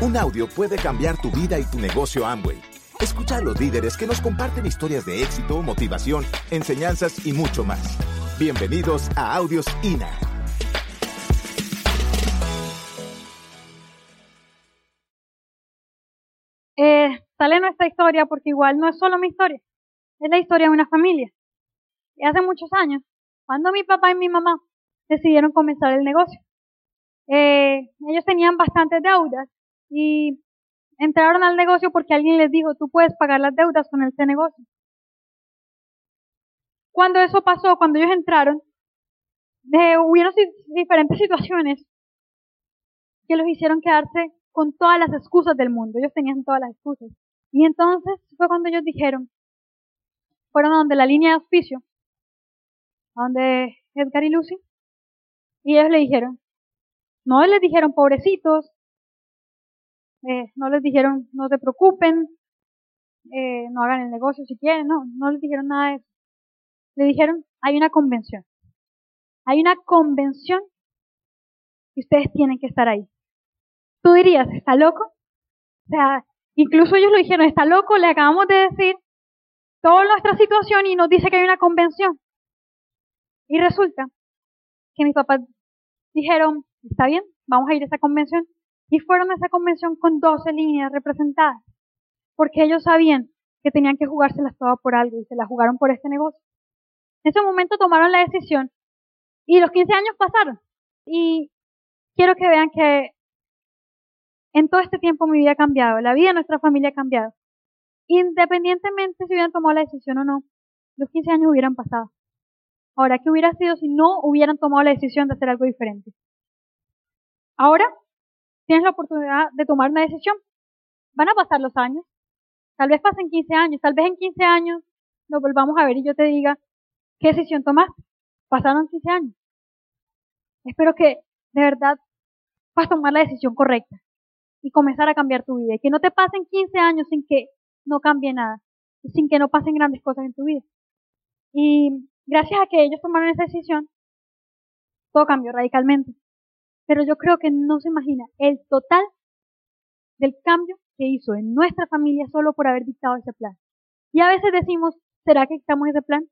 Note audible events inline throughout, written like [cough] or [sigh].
Un audio puede cambiar tu vida y tu negocio Amway. Escucha a los líderes que nos comparten historias de éxito, motivación, enseñanzas y mucho más. Bienvenidos a Audios INA. Eh, sale nuestra historia porque igual no es solo mi historia, es la historia de una familia. Y hace muchos años, cuando mi papá y mi mamá decidieron comenzar el negocio, eh, ellos tenían bastantes deudas y entraron al negocio porque alguien les dijo, tú puedes pagar las deudas con este negocio. Cuando eso pasó, cuando ellos entraron, de, hubieron diferentes situaciones que los hicieron quedarse con todas las excusas del mundo. Ellos tenían todas las excusas. Y entonces fue cuando ellos dijeron, fueron a donde la línea de auspicio, a donde Edgar y Lucy, y ellos le dijeron, no les dijeron pobrecitos, eh, no les dijeron no se preocupen, eh, no hagan el negocio si quieren, no, no les dijeron nada de eso. Le dijeron, hay una convención. Hay una convención y ustedes tienen que estar ahí. Tú dirías, ¿está loco? O sea, incluso ellos lo dijeron, está loco, le acabamos de decir toda nuestra situación y nos dice que hay una convención. Y resulta que mis papás dijeron, está bien, vamos a ir a esa convención. Y fueron a esa convención con 12 líneas representadas, porque ellos sabían que tenían que jugárselas todas por algo y se las jugaron por este negocio. En ese momento tomaron la decisión y los 15 años pasaron. Y quiero que vean que en todo este tiempo mi vida ha cambiado, la vida de nuestra familia ha cambiado. Independientemente si hubieran tomado la decisión o no, los 15 años hubieran pasado. Ahora, ¿qué hubiera sido si no hubieran tomado la decisión de hacer algo diferente? Ahora tienes la oportunidad de tomar una decisión. Van a pasar los años. Tal vez pasen 15 años. Tal vez en 15 años nos volvamos a ver y yo te diga, ¿qué decisión tomaste? Pasaron 15 años. Espero que de verdad vas a tomar la decisión correcta y comenzar a cambiar tu vida. Y que no te pasen 15 años sin que no cambie nada. Y sin que no pasen grandes cosas en tu vida. Y gracias a que ellos tomaron esa decisión, todo cambió radicalmente. Pero yo creo que no se imagina el total del cambio que hizo en nuestra familia solo por haber dictado ese plan. Y a veces decimos, ¿será que dictamos ese plan?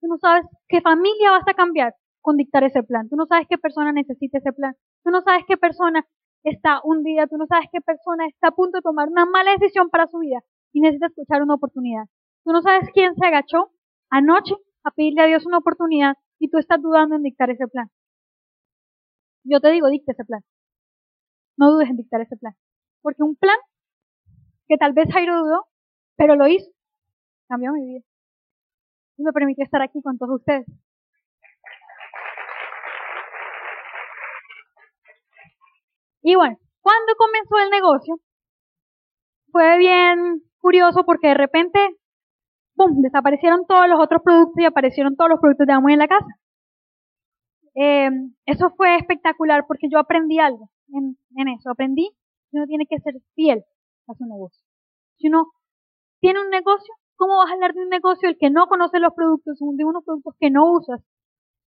Tú no sabes qué familia vas a cambiar con dictar ese plan. Tú no sabes qué persona necesita ese plan. Tú no sabes qué persona está hundida. Tú no sabes qué persona está a punto de tomar una mala decisión para su vida y necesita escuchar una oportunidad. Tú no sabes quién se agachó anoche a pedirle a Dios una oportunidad y tú estás dudando en dictar ese plan. Yo te digo, dicta ese plan. No dudes en dictar ese plan. Porque un plan que tal vez Jairo dudó, pero lo hizo, cambió mi vida. Y me permitió estar aquí con todos ustedes. Y bueno, cuando comenzó el negocio, fue bien curioso porque de repente, ¡pum!, desaparecieron todos los otros productos y aparecieron todos los productos de Amway en la casa. Eh, eso fue espectacular porque yo aprendí algo en, eso. Aprendí que uno tiene que ser fiel a su negocio. Si uno tiene un negocio, ¿cómo vas a hablar de un negocio el que no conoce los productos, de unos productos que no usas?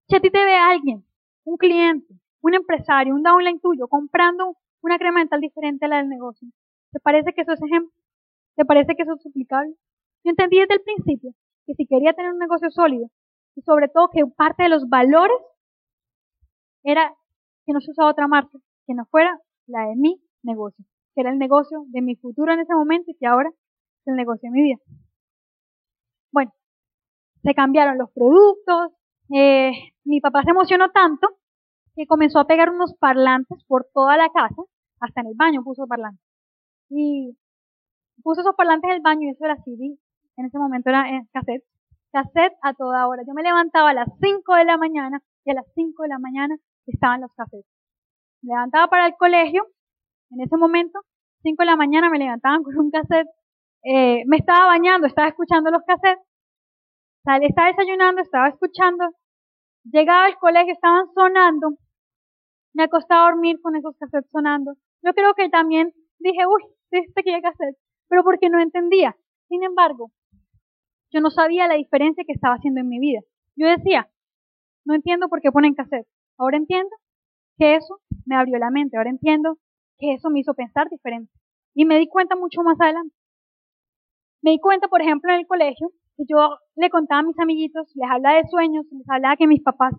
Si a ti te ve alguien, un cliente, un empresario, un downline tuyo, comprando una crema dental diferente a la del negocio, ¿te parece que eso es ejemplo? ¿Te parece que eso es aplicable? Yo entendí desde el principio que si quería tener un negocio sólido, y sobre todo que parte de los valores era que no se usaba otra marca que no fuera la de mi negocio, que era el negocio de mi futuro en ese momento y que ahora es el negocio de mi vida. Bueno, se cambiaron los productos, eh, mi papá se emocionó tanto que comenzó a pegar unos parlantes por toda la casa, hasta en el baño puso parlantes. Y puso esos parlantes en el baño y eso era CD, en ese momento era eh, cassette, cassette a toda hora. Yo me levantaba a las 5 de la mañana y a las 5 de la mañana estaban los cafés. Me levantaba para el colegio, en ese momento, 5 de la mañana me levantaban [laughs] con un cassette, eh, me estaba bañando, estaba escuchando los cassettes, estaba desayunando, estaba escuchando, llegaba al colegio, estaban sonando, me acostaba a dormir con esos cassettes sonando. Yo creo que también dije, uy, este que cassette, pero porque no entendía. Sin embargo, yo no sabía la diferencia que estaba haciendo en mi vida. Yo decía, no entiendo por qué ponen cassette. Ahora entiendo que eso me abrió la mente. Ahora entiendo que eso me hizo pensar diferente. Y me di cuenta mucho más adelante. Me di cuenta, por ejemplo, en el colegio, que yo le contaba a mis amiguitos, les hablaba de sueños, les hablaba que mis papás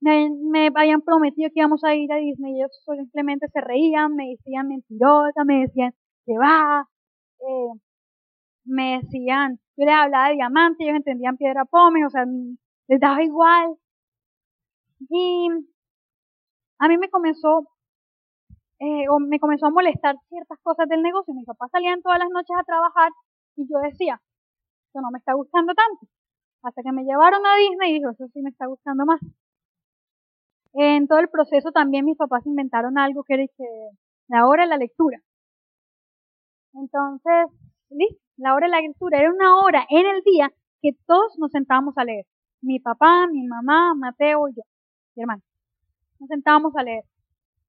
me, habían prometido que íbamos a ir a Disney y ellos simplemente se reían, me decían mentirosa, me decían que va, eh, me decían, yo les hablaba de diamante, ellos entendían piedra pome, o sea, les daba igual. Y a mí me comenzó, eh, me comenzó a molestar ciertas cosas del negocio. Mis papás salían todas las noches a trabajar y yo decía, esto no me está gustando tanto. Hasta que me llevaron a Disney y dijo, eso sí me está gustando más. En todo el proceso también mis papás inventaron algo que era la hora de la lectura. Entonces, listo, la hora de la lectura era una hora en el día que todos nos sentábamos a leer. Mi papá, mi mamá, Mateo y yo, mi hermano. Nos sentábamos a leer.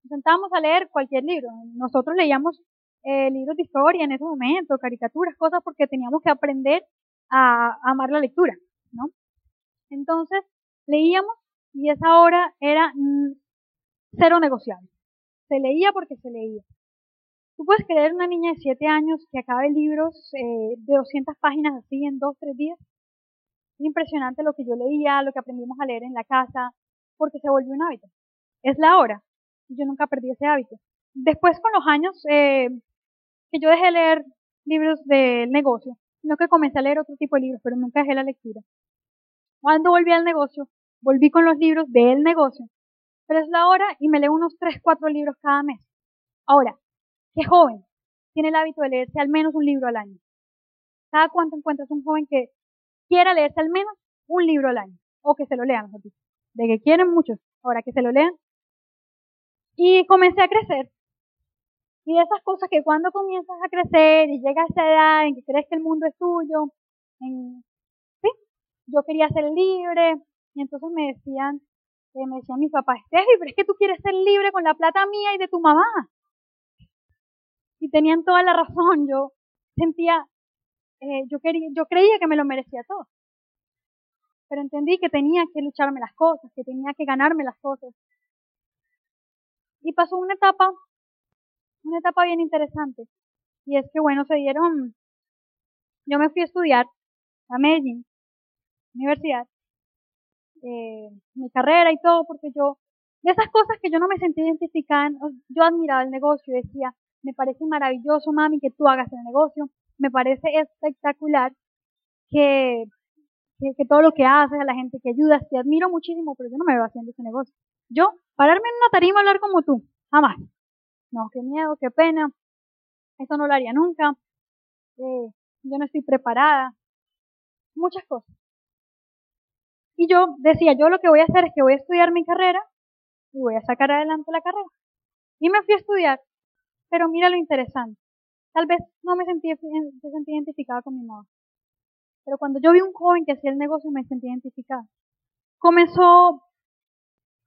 Nos sentábamos a leer cualquier libro. Nosotros leíamos eh, libros de historia en ese momento, caricaturas, cosas porque teníamos que aprender a, amar la lectura, ¿no? Entonces, leíamos y esa hora era mm, cero negociable. Se leía porque se leía. Tú puedes creer una niña de 7 años que acabe libros eh, de 200 páginas así en 2, 3 días. Es impresionante lo que yo leía, lo que aprendimos a leer en la casa, porque se volvió un hábito. Es la hora. Yo nunca perdí ese hábito. Después, con los años eh, que yo dejé de leer libros del negocio, sino que comencé a leer otro tipo de libros, pero nunca dejé la lectura. Cuando volví al negocio, volví con los libros del negocio. Pero es la hora y me leo unos 3, 4 libros cada mes. Ahora, ¿qué joven tiene el hábito de leerse al menos un libro al año? ¿Cada cuánto encuentras un joven que quiera leerse al menos un libro al año? O que se lo lean, mejor De que quieren muchos. Ahora que se lo lean. Y comencé a crecer. Y de esas cosas que cuando comienzas a crecer y llega a esa edad en que crees que el mundo es tuyo, en, sí, yo quería ser libre, y entonces me decían, eh, me decían mis papás, Steffi, pero es que tú quieres ser libre con la plata mía y de tu mamá. Y tenían toda la razón, yo sentía, eh, yo, quería, yo creía que me lo merecía todo. Pero entendí que tenía que lucharme las cosas, que tenía que ganarme las cosas. Y pasó una etapa, una etapa bien interesante. Y es que, bueno, se dieron, yo me fui a estudiar a Medellín, universidad, eh, mi carrera y todo, porque yo, de esas cosas que yo no me sentía identificada, yo admiraba el negocio decía, me parece maravilloso, mami, que tú hagas el negocio, me parece espectacular que, que, todo lo que haces, a la gente que ayudas, te admiro muchísimo, pero yo no me veo haciendo ese negocio. Yo, pararme en una tarima a hablar como tú, jamás. No, qué miedo, qué pena, eso no lo haría nunca, eh, yo no estoy preparada, muchas cosas. Y yo decía, yo lo que voy a hacer es que voy a estudiar mi carrera y voy a sacar adelante la carrera. Y me fui a estudiar. Pero mira lo interesante. Tal vez no me sentí, me sentí identificada con mi mamá. Pero cuando yo vi un joven que hacía el negocio me sentí identificada. Comenzó,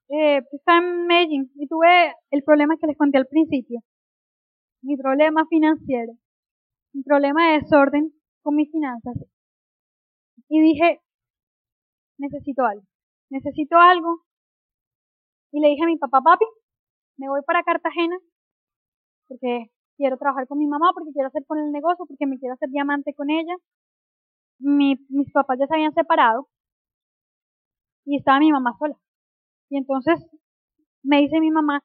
eh, estaba en Medellín y tuve el problema que les conté al principio. Mi problema financiero. Mi problema de desorden con mis finanzas. Y dije, necesito algo, necesito algo. Y le dije a mi papá, papi, me voy para Cartagena porque quiero trabajar con mi mamá, porque quiero hacer con el negocio, porque me quiero hacer diamante con ella. mis papás ya se habían separado y estaba mi mamá sola. Y entonces me dice mi mamá,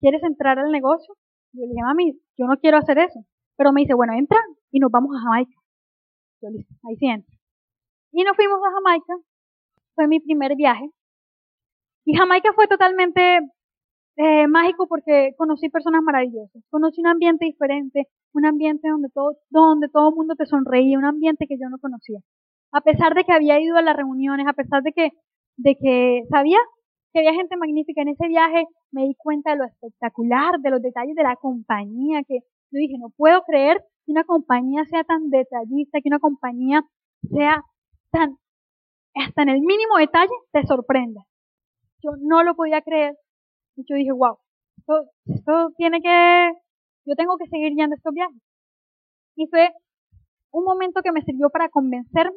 ¿quieres entrar al negocio? Y yo le dije, mami, yo no quiero hacer eso. Pero me dice, bueno, entra y nos vamos a Jamaica. Yo listo, ahí sí entro. Y nos fuimos a Jamaica fue mi primer viaje. Y Jamaica fue totalmente eh, mágico porque conocí personas maravillosas. Conocí un ambiente diferente, un ambiente donde todo, donde todo el mundo te sonreía, un ambiente que yo no conocía. A pesar de que había ido a las reuniones, a pesar de que, de que sabía que había gente magnífica en ese viaje, me di cuenta de lo espectacular, de los detalles de la compañía, que yo dije, no puedo creer que una compañía sea tan detallista, que una compañía sea tan hasta en el mínimo detalle te sorprende. Yo no lo podía creer. Y yo dije, wow, esto, tiene que, yo tengo que seguir a estos viajes. Y fue un momento que me sirvió para convencerme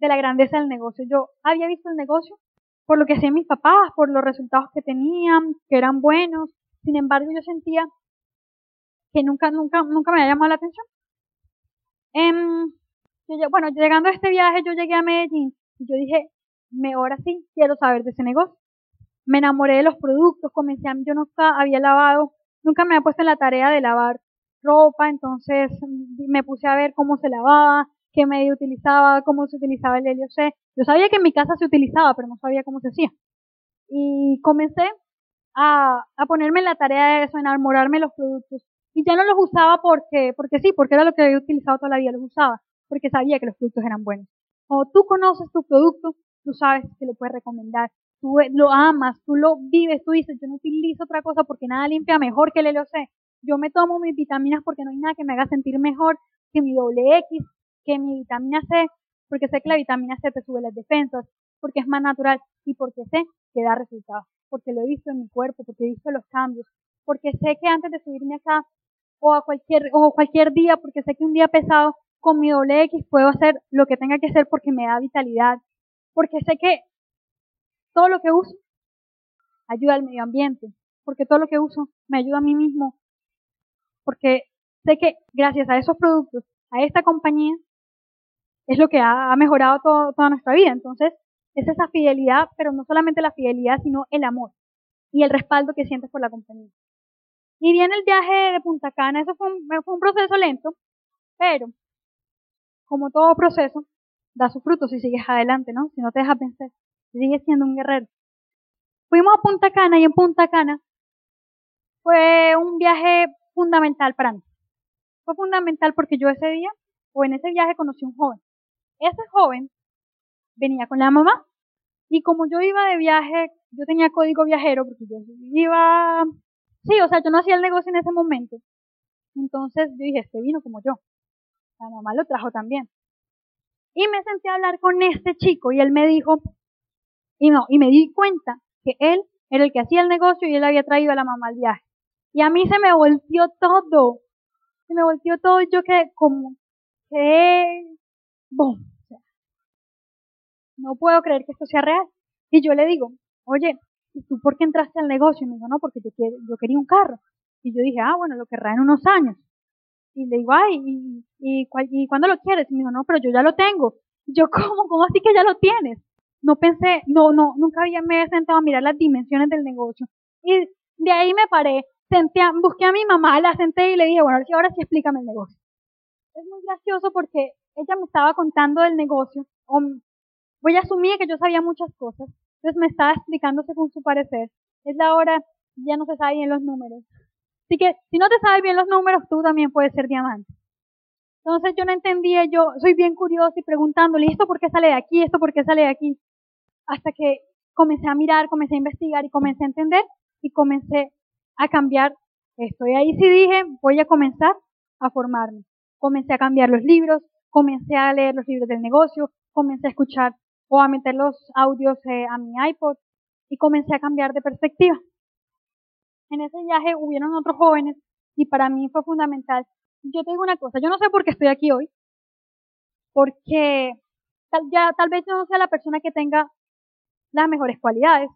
de la grandeza del negocio. Yo había visto el negocio por lo que hacían mis papás, por los resultados que tenían, que eran buenos. Sin embargo, yo sentía que nunca, nunca, nunca me había llamado la atención. Em, bueno, llegando a este viaje, yo llegué a Medellín y yo dije, me, ahora sí quiero saber de ese negocio. Me enamoré de los productos, comencé a, yo nunca había lavado, nunca me había puesto en la tarea de lavar ropa, entonces mm, me puse a ver cómo se lavaba, qué medio utilizaba, cómo se utilizaba el helio C. Yo sabía que en mi casa se utilizaba, pero no sabía cómo se hacía. Y comencé a, ponerme en la tarea de eso, enamorarme de los productos. Y ya no los usaba porque, porque sí, porque era lo que había utilizado toda la vida, los usaba, porque sabía que los productos eran buenos. Cuando tú conoces tu producto, tú sabes que lo puedes recomendar, tú lo amas, tú lo vives, tú dices, yo no utilizo otra cosa porque nada limpia mejor que el LOC. Yo me tomo mis vitaminas porque no hay nada que me haga sentir mejor que mi doble que mi vitamina C, porque sé que la vitamina C te sube las defensas, porque es más natural y porque sé que da resultados, porque lo he visto en mi cuerpo, porque he visto los cambios, porque sé que antes de subirme acá o a cualquier o cualquier día, porque sé que un día pesado con mi doble X puedo hacer lo que tenga que hacer porque me da vitalidad, porque sé que todo lo que uso ayuda al medio ambiente, porque todo lo que uso me ayuda a mí mismo, porque sé que gracias a esos productos, a esta compañía, es lo que ha, mejorado toda nuestra vida. Entonces, es esa fidelidad, pero no solamente la fidelidad, sino el amor y el respaldo que sientes por la compañía. Y viene el viaje de Punta Cana, eso fue un, fue un proceso lento, pero como todo proceso, da su fruto si sigues adelante, ¿no? Si no te dejas vencer, si sigues siendo un guerrero. Fuimos a Punta Cana y en Punta Cana fue un viaje fundamental para mí. Fue fundamental porque yo ese día, o en ese viaje, conocí a un joven. Ese joven venía con la mamá y como yo iba de viaje, yo tenía código viajero porque yo iba, sí, o sea, yo no hacía el negocio en ese momento. Entonces yo dije, este vino como yo. La mamá lo trajo también. Y me senté a hablar con este chico y él me dijo, y no, y me di cuenta que él era el que hacía el negocio y él había traído a la mamá al viaje. Y a mí se me volteó todo. Se me volteó todo y yo que como, que, boom. No puedo creer que esto sea real. Y yo le digo, oye, ¿y tú por qué entraste al negocio? Y me dijo, no, porque yo, yo quería un carro. Y yo dije, ah, bueno, lo querrá en unos años. Y le digo, ay, ¿y, y, y cuándo lo quieres? Y me dijo, no, pero yo ya lo tengo. yo, [laughs] ¿cómo? ¿Cómo así que ya lo tienes? No pensé, no, no, nunca había, me había sentado a mirar las dimensiones del negocio. Y de ahí me paré, senté, busqué a mi mamá, la senté y le dije, bueno, ahora sí explícame el negocio. Es muy gracioso porque ella me estaba contando del negocio, o voy a asumir que yo sabía muchas cosas, entonces me estaba explicando según su parecer. Es la hora, ya no se sabe bien los números. Así que si no te sabes bien los números, tú también puedes ser diamante. Entonces yo no entendía, yo soy bien curiosa y preguntándole, ¿esto por qué sale de aquí? ¿Esto por qué sale de aquí? Hasta que comencé a mirar, comencé a investigar y comencé a entender y comencé a cambiar esto. Y ahí sí dije, voy a comenzar a formarme. Comencé a cambiar los libros, comencé a leer los libros del negocio, comencé a escuchar o a meter los audios eh, a mi iPod y comencé a cambiar de perspectiva en ese viaje hubieron otros jóvenes y para mí fue fundamental. Yo te digo una cosa, yo no sé por qué estoy aquí hoy, porque tal, ya, tal vez yo no sea la persona que tenga las mejores cualidades.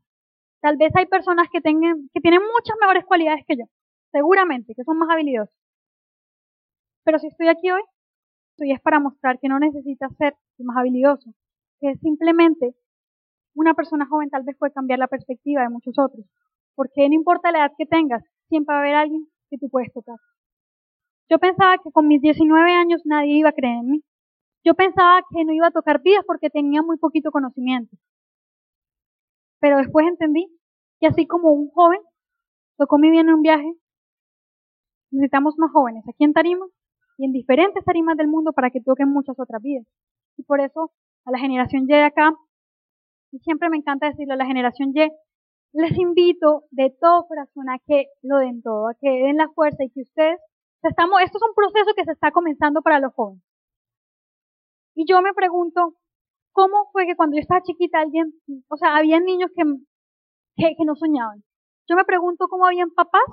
Tal vez hay personas que, tengan, que tienen muchas mejores cualidades que yo, seguramente, que son más habilidosos. Pero si estoy aquí hoy, estoy es para mostrar que no necesitas ser más habilidoso, que simplemente una persona joven tal vez puede cambiar la perspectiva de muchos otros. Porque no importa la edad que tengas, siempre va a haber alguien que tú puedes tocar. Yo pensaba que con mis 19 años nadie iba a creer en mí. Yo pensaba que no iba a tocar vidas porque tenía muy poquito conocimiento. Pero después entendí que así como un joven tocó mi vida en un viaje, necesitamos más jóvenes aquí en Tarima y en diferentes tarimas del mundo para que toquen muchas otras vidas. Y por eso a la generación Y de acá, y siempre me encanta decirle a la generación Y, les invito de todo corazón a que lo den todo, a que den la fuerza y que ustedes, estamos, esto es un proceso que se está comenzando para los jóvenes. Y yo me pregunto, ¿cómo fue que cuando yo estaba chiquita alguien, o sea, había niños que, que, no soñaban? Yo me pregunto cómo habían papás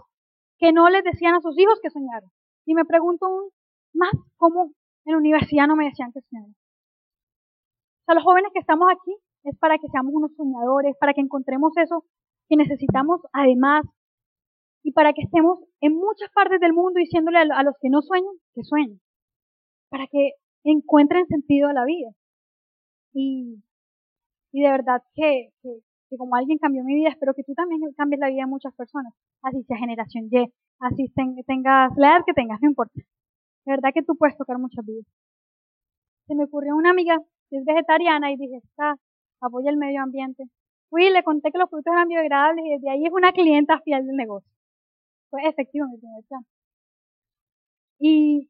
que no les decían a sus hijos que soñaran. Y me pregunto aún más cómo en la universidad no me decían que soñaran. O sea, los jóvenes que estamos aquí es para que seamos unos soñadores, para que encontremos eso que necesitamos además y para que estemos en muchas partes del mundo diciéndole a, los que no sueñan que sueñen, para que encuentren sentido a la vida. Y, y de verdad que, que, como alguien cambió mi vida, espero que tú también cambies la vida de muchas personas, así sea generación Y, así tengas la edad que tengas, no importa. De verdad que tú puedes tocar muchas vidas. Se me ocurrió una amiga que es vegetariana y dije, está, apoya el medio ambiente. Fui y le conté que los productos eran biodegradables y desde ahí es una clienta fiel del negocio. Fue efectivo mi primer plan. Y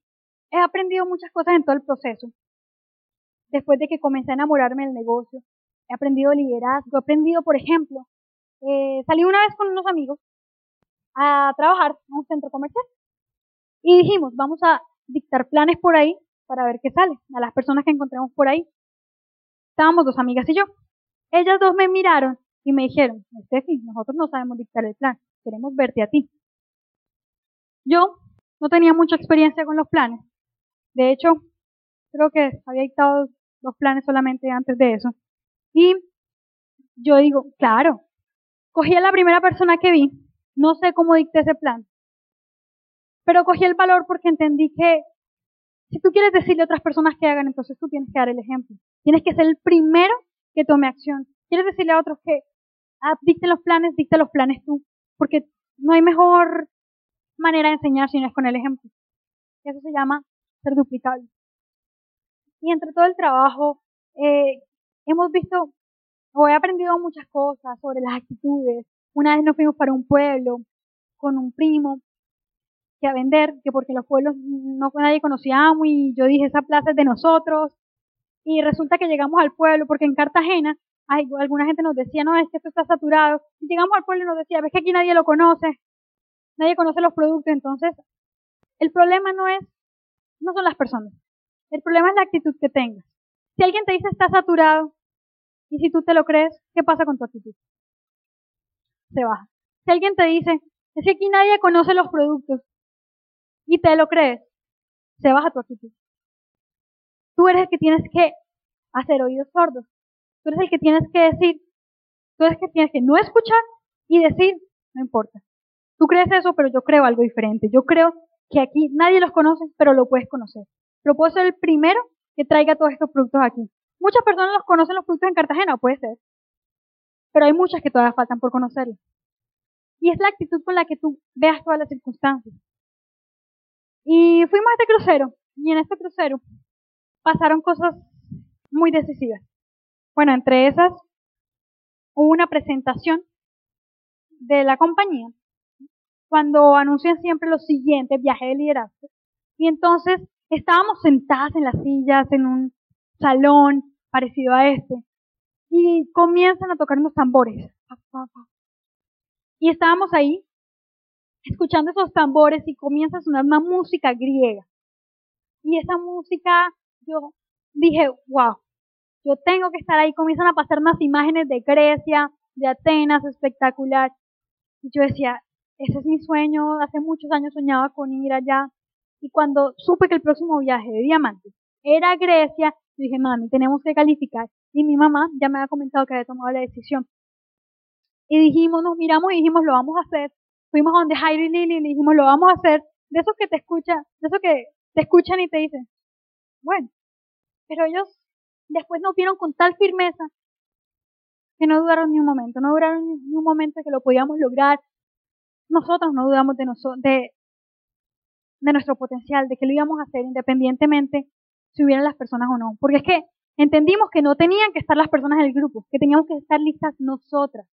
he aprendido muchas cosas en todo el proceso. Después de que comencé a enamorarme del negocio, he aprendido liderazgo, he aprendido, por ejemplo, eh, salí una vez con unos amigos a trabajar en un centro comercial y dijimos, vamos a dictar planes por ahí para ver qué sale, a las personas que encontremos por ahí. Estábamos dos amigas y yo. Ellas dos me miraron y me dijeron, Steffi, nosotros no sabemos dictar el plan, queremos verte a ti. Yo no tenía mucha experiencia con los planes. De hecho, creo que había dictado los planes solamente antes de eso. Y yo digo, claro, cogí a la primera persona que vi, no sé cómo dicté ese plan, pero cogí el valor porque entendí que si tú quieres decirle a otras personas que hagan, entonces tú tienes que dar el ejemplo. Tienes que ser el primero que tome acción. Quieres decirle a otros que ah, dicte los planes, dicte los planes tú, porque no hay mejor manera de enseñar si no es con el ejemplo. Eso se llama ser duplicable. Y entre todo el trabajo, eh, hemos visto o he aprendido muchas cosas sobre las actitudes. Una vez nos fuimos para un pueblo con un primo que a vender, que porque los pueblos no nadie conocíamos y yo dije esa plaza es de nosotros. Y resulta que llegamos al pueblo porque en Cartagena hay, alguna gente nos decía, no, es que esto está saturado. Y llegamos al pueblo y nos decía, ves que aquí nadie lo conoce, nadie conoce los productos. Entonces, el problema no es, no son las personas. El problema es la actitud que tengas. Si alguien te dice está saturado, y si tú te lo crees, ¿qué pasa con tu actitud? Se baja. Si alguien te dice, es que aquí nadie conoce los productos, y te lo crees, se baja tu actitud. Tú eres el que tienes que hacer oídos sordos. Tú eres el que tienes que decir, tú eres el que tienes que no escuchar y decir, no importa. Tú crees eso, pero yo creo algo diferente. Yo creo que aquí nadie los conoce, pero lo puedes conocer. Pero puedo ser el primero que traiga todos estos productos aquí. Muchas personas los conocen los productos en Cartagena, puede ser. Pero hay muchas que todavía faltan por conocerlos. Y es la actitud con la que tú veas todas las circunstancias. Y fuimos a este crucero, y en este crucero pasaron cosas muy decisivas. Bueno, entre esas, hubo una presentación de la compañía, cuando anuncian siempre los siguientes viajes de liderazgo. Y entonces estábamos sentadas en las sillas, en un salón parecido a este, y comienzan a tocar unos tambores. Y estábamos ahí escuchando esos tambores y comienza a sonar una música griega. Y esa música, yo dije, wow, yo tengo que estar ahí. Comienzan a pasar unas imágenes de Grecia, de Atenas, espectacular. Y yo decía, ese es mi sueño, hace muchos años soñaba con ir allá. Y cuando supe que el próximo viaje de diamantes era Grecia, dije, mami, tenemos que calificar. Y mi mamá ya me había comentado que había tomado la decisión. Y dijimos, nos miramos y dijimos, lo vamos a hacer fuimos donde Jairo y Lili y le dijimos, lo vamos a hacer, de esos que te escuchan, de esos que te escuchan y te dicen, bueno, pero ellos después nos vieron con tal firmeza que no dudaron ni un momento, no duraron ni un momento que lo podíamos lograr. Nosotros no dudamos de, de, de nuestro potencial, de que lo íbamos a hacer independientemente si hubieran las personas o no. Porque es que entendimos que no tenían que estar las personas en el grupo, que teníamos que estar listas nosotras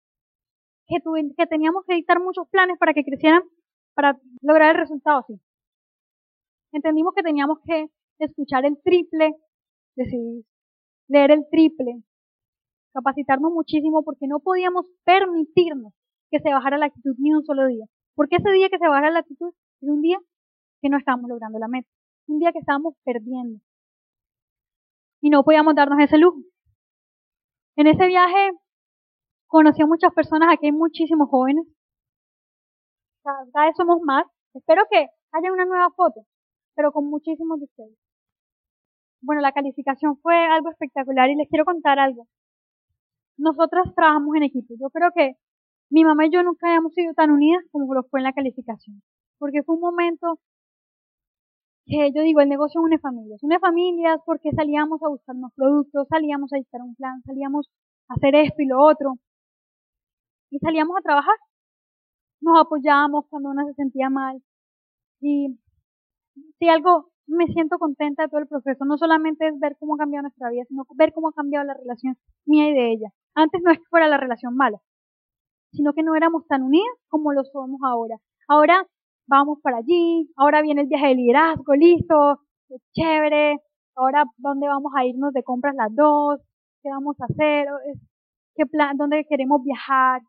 que, que teníamos que dictar muchos planes para que crecieran, para lograr el resultado, sí. Entendimos que teníamos que escuchar el triple, decidir leer el triple, capacitarnos muchísimo porque no podíamos permitirnos que se bajara la actitud ni un solo día. Porque ese día que se bajara la actitud era un día que no estábamos logrando la meta, un día que estábamos perdiendo. Y no podíamos darnos ese lujo. En ese viaje Conocí a muchas personas, aquí hay muchísimos jóvenes. Cada vez somos más. Espero que haya una nueva foto, pero con muchísimos de ustedes. Bueno, la calificación fue algo espectacular y les quiero contar algo. Nosotras trabajamos en equipo. Yo creo que mi mamá y yo nunca habíamos sido tan unidas como lo fue en la calificación. Porque fue un momento que yo digo, el negocio une familias. Une familias porque salíamos a buscar unos productos, salíamos a dictar un plan, salíamos a hacer esto y lo otro. Y salíamos a trabajar. Nos apoyábamos cuando una se sentía mal. Y si algo me siento contenta de todo el proceso, no solamente es ver cómo ha cambiado nuestra vida, sino ver cómo ha cambiado la relación mía y de ella. Antes no es que fuera la relación mala, sino que no éramos tan unidas como lo somos ahora. Ahora vamos para allí, ahora viene el viaje de liderazgo, listo, es chévere, ahora dónde vamos a irnos de compras las dos, qué vamos a hacer, qué plan, dónde queremos viajar.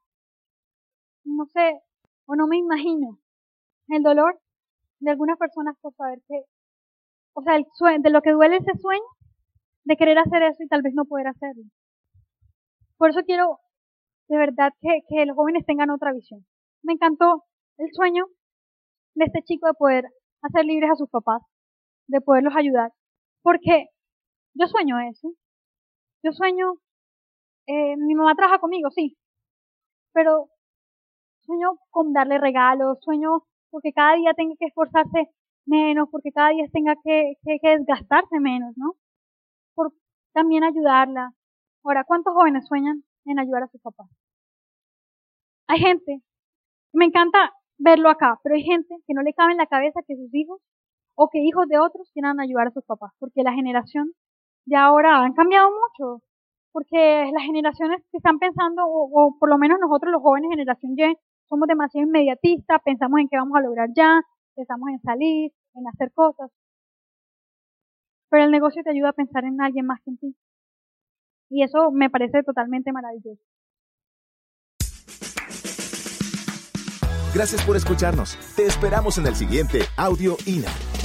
No sé, o no me imagino el dolor de algunas personas por saber que, o sea, el sueño, de lo que duele ese sueño, de querer hacer eso y tal vez no poder hacerlo. Por eso quiero de verdad que, que los jóvenes tengan otra visión. Me encantó el sueño de este chico de poder hacer libres a sus papás, de poderlos ayudar, porque yo sueño eso. Yo sueño, eh, mi mamá trabaja conmigo, sí, pero sueño con darle regalos, sueño porque cada día tenga que esforzarse menos, porque cada día tenga que, desgastarse menos, ¿no? Por también ayudarla. Ahora, ¿cuántos jóvenes sueñan en ayudar a sus papás? Hay gente, me encanta verlo acá, pero hay gente que no le cabe en la cabeza que sus hijos o que hijos de otros quieran ayudar a sus papás, porque la generación ya ahora han cambiado mucho, porque las generaciones que están pensando, o, por lo menos nosotros los jóvenes generación Y, somos demasiado inmediatistas, pensamos en qué vamos a lograr ya, pensamos en salir, en hacer cosas. Pero el negocio te ayuda a pensar en alguien más que en ti. Y eso me parece totalmente maravilloso. Gracias por escucharnos. Te esperamos en el siguiente Audio INA.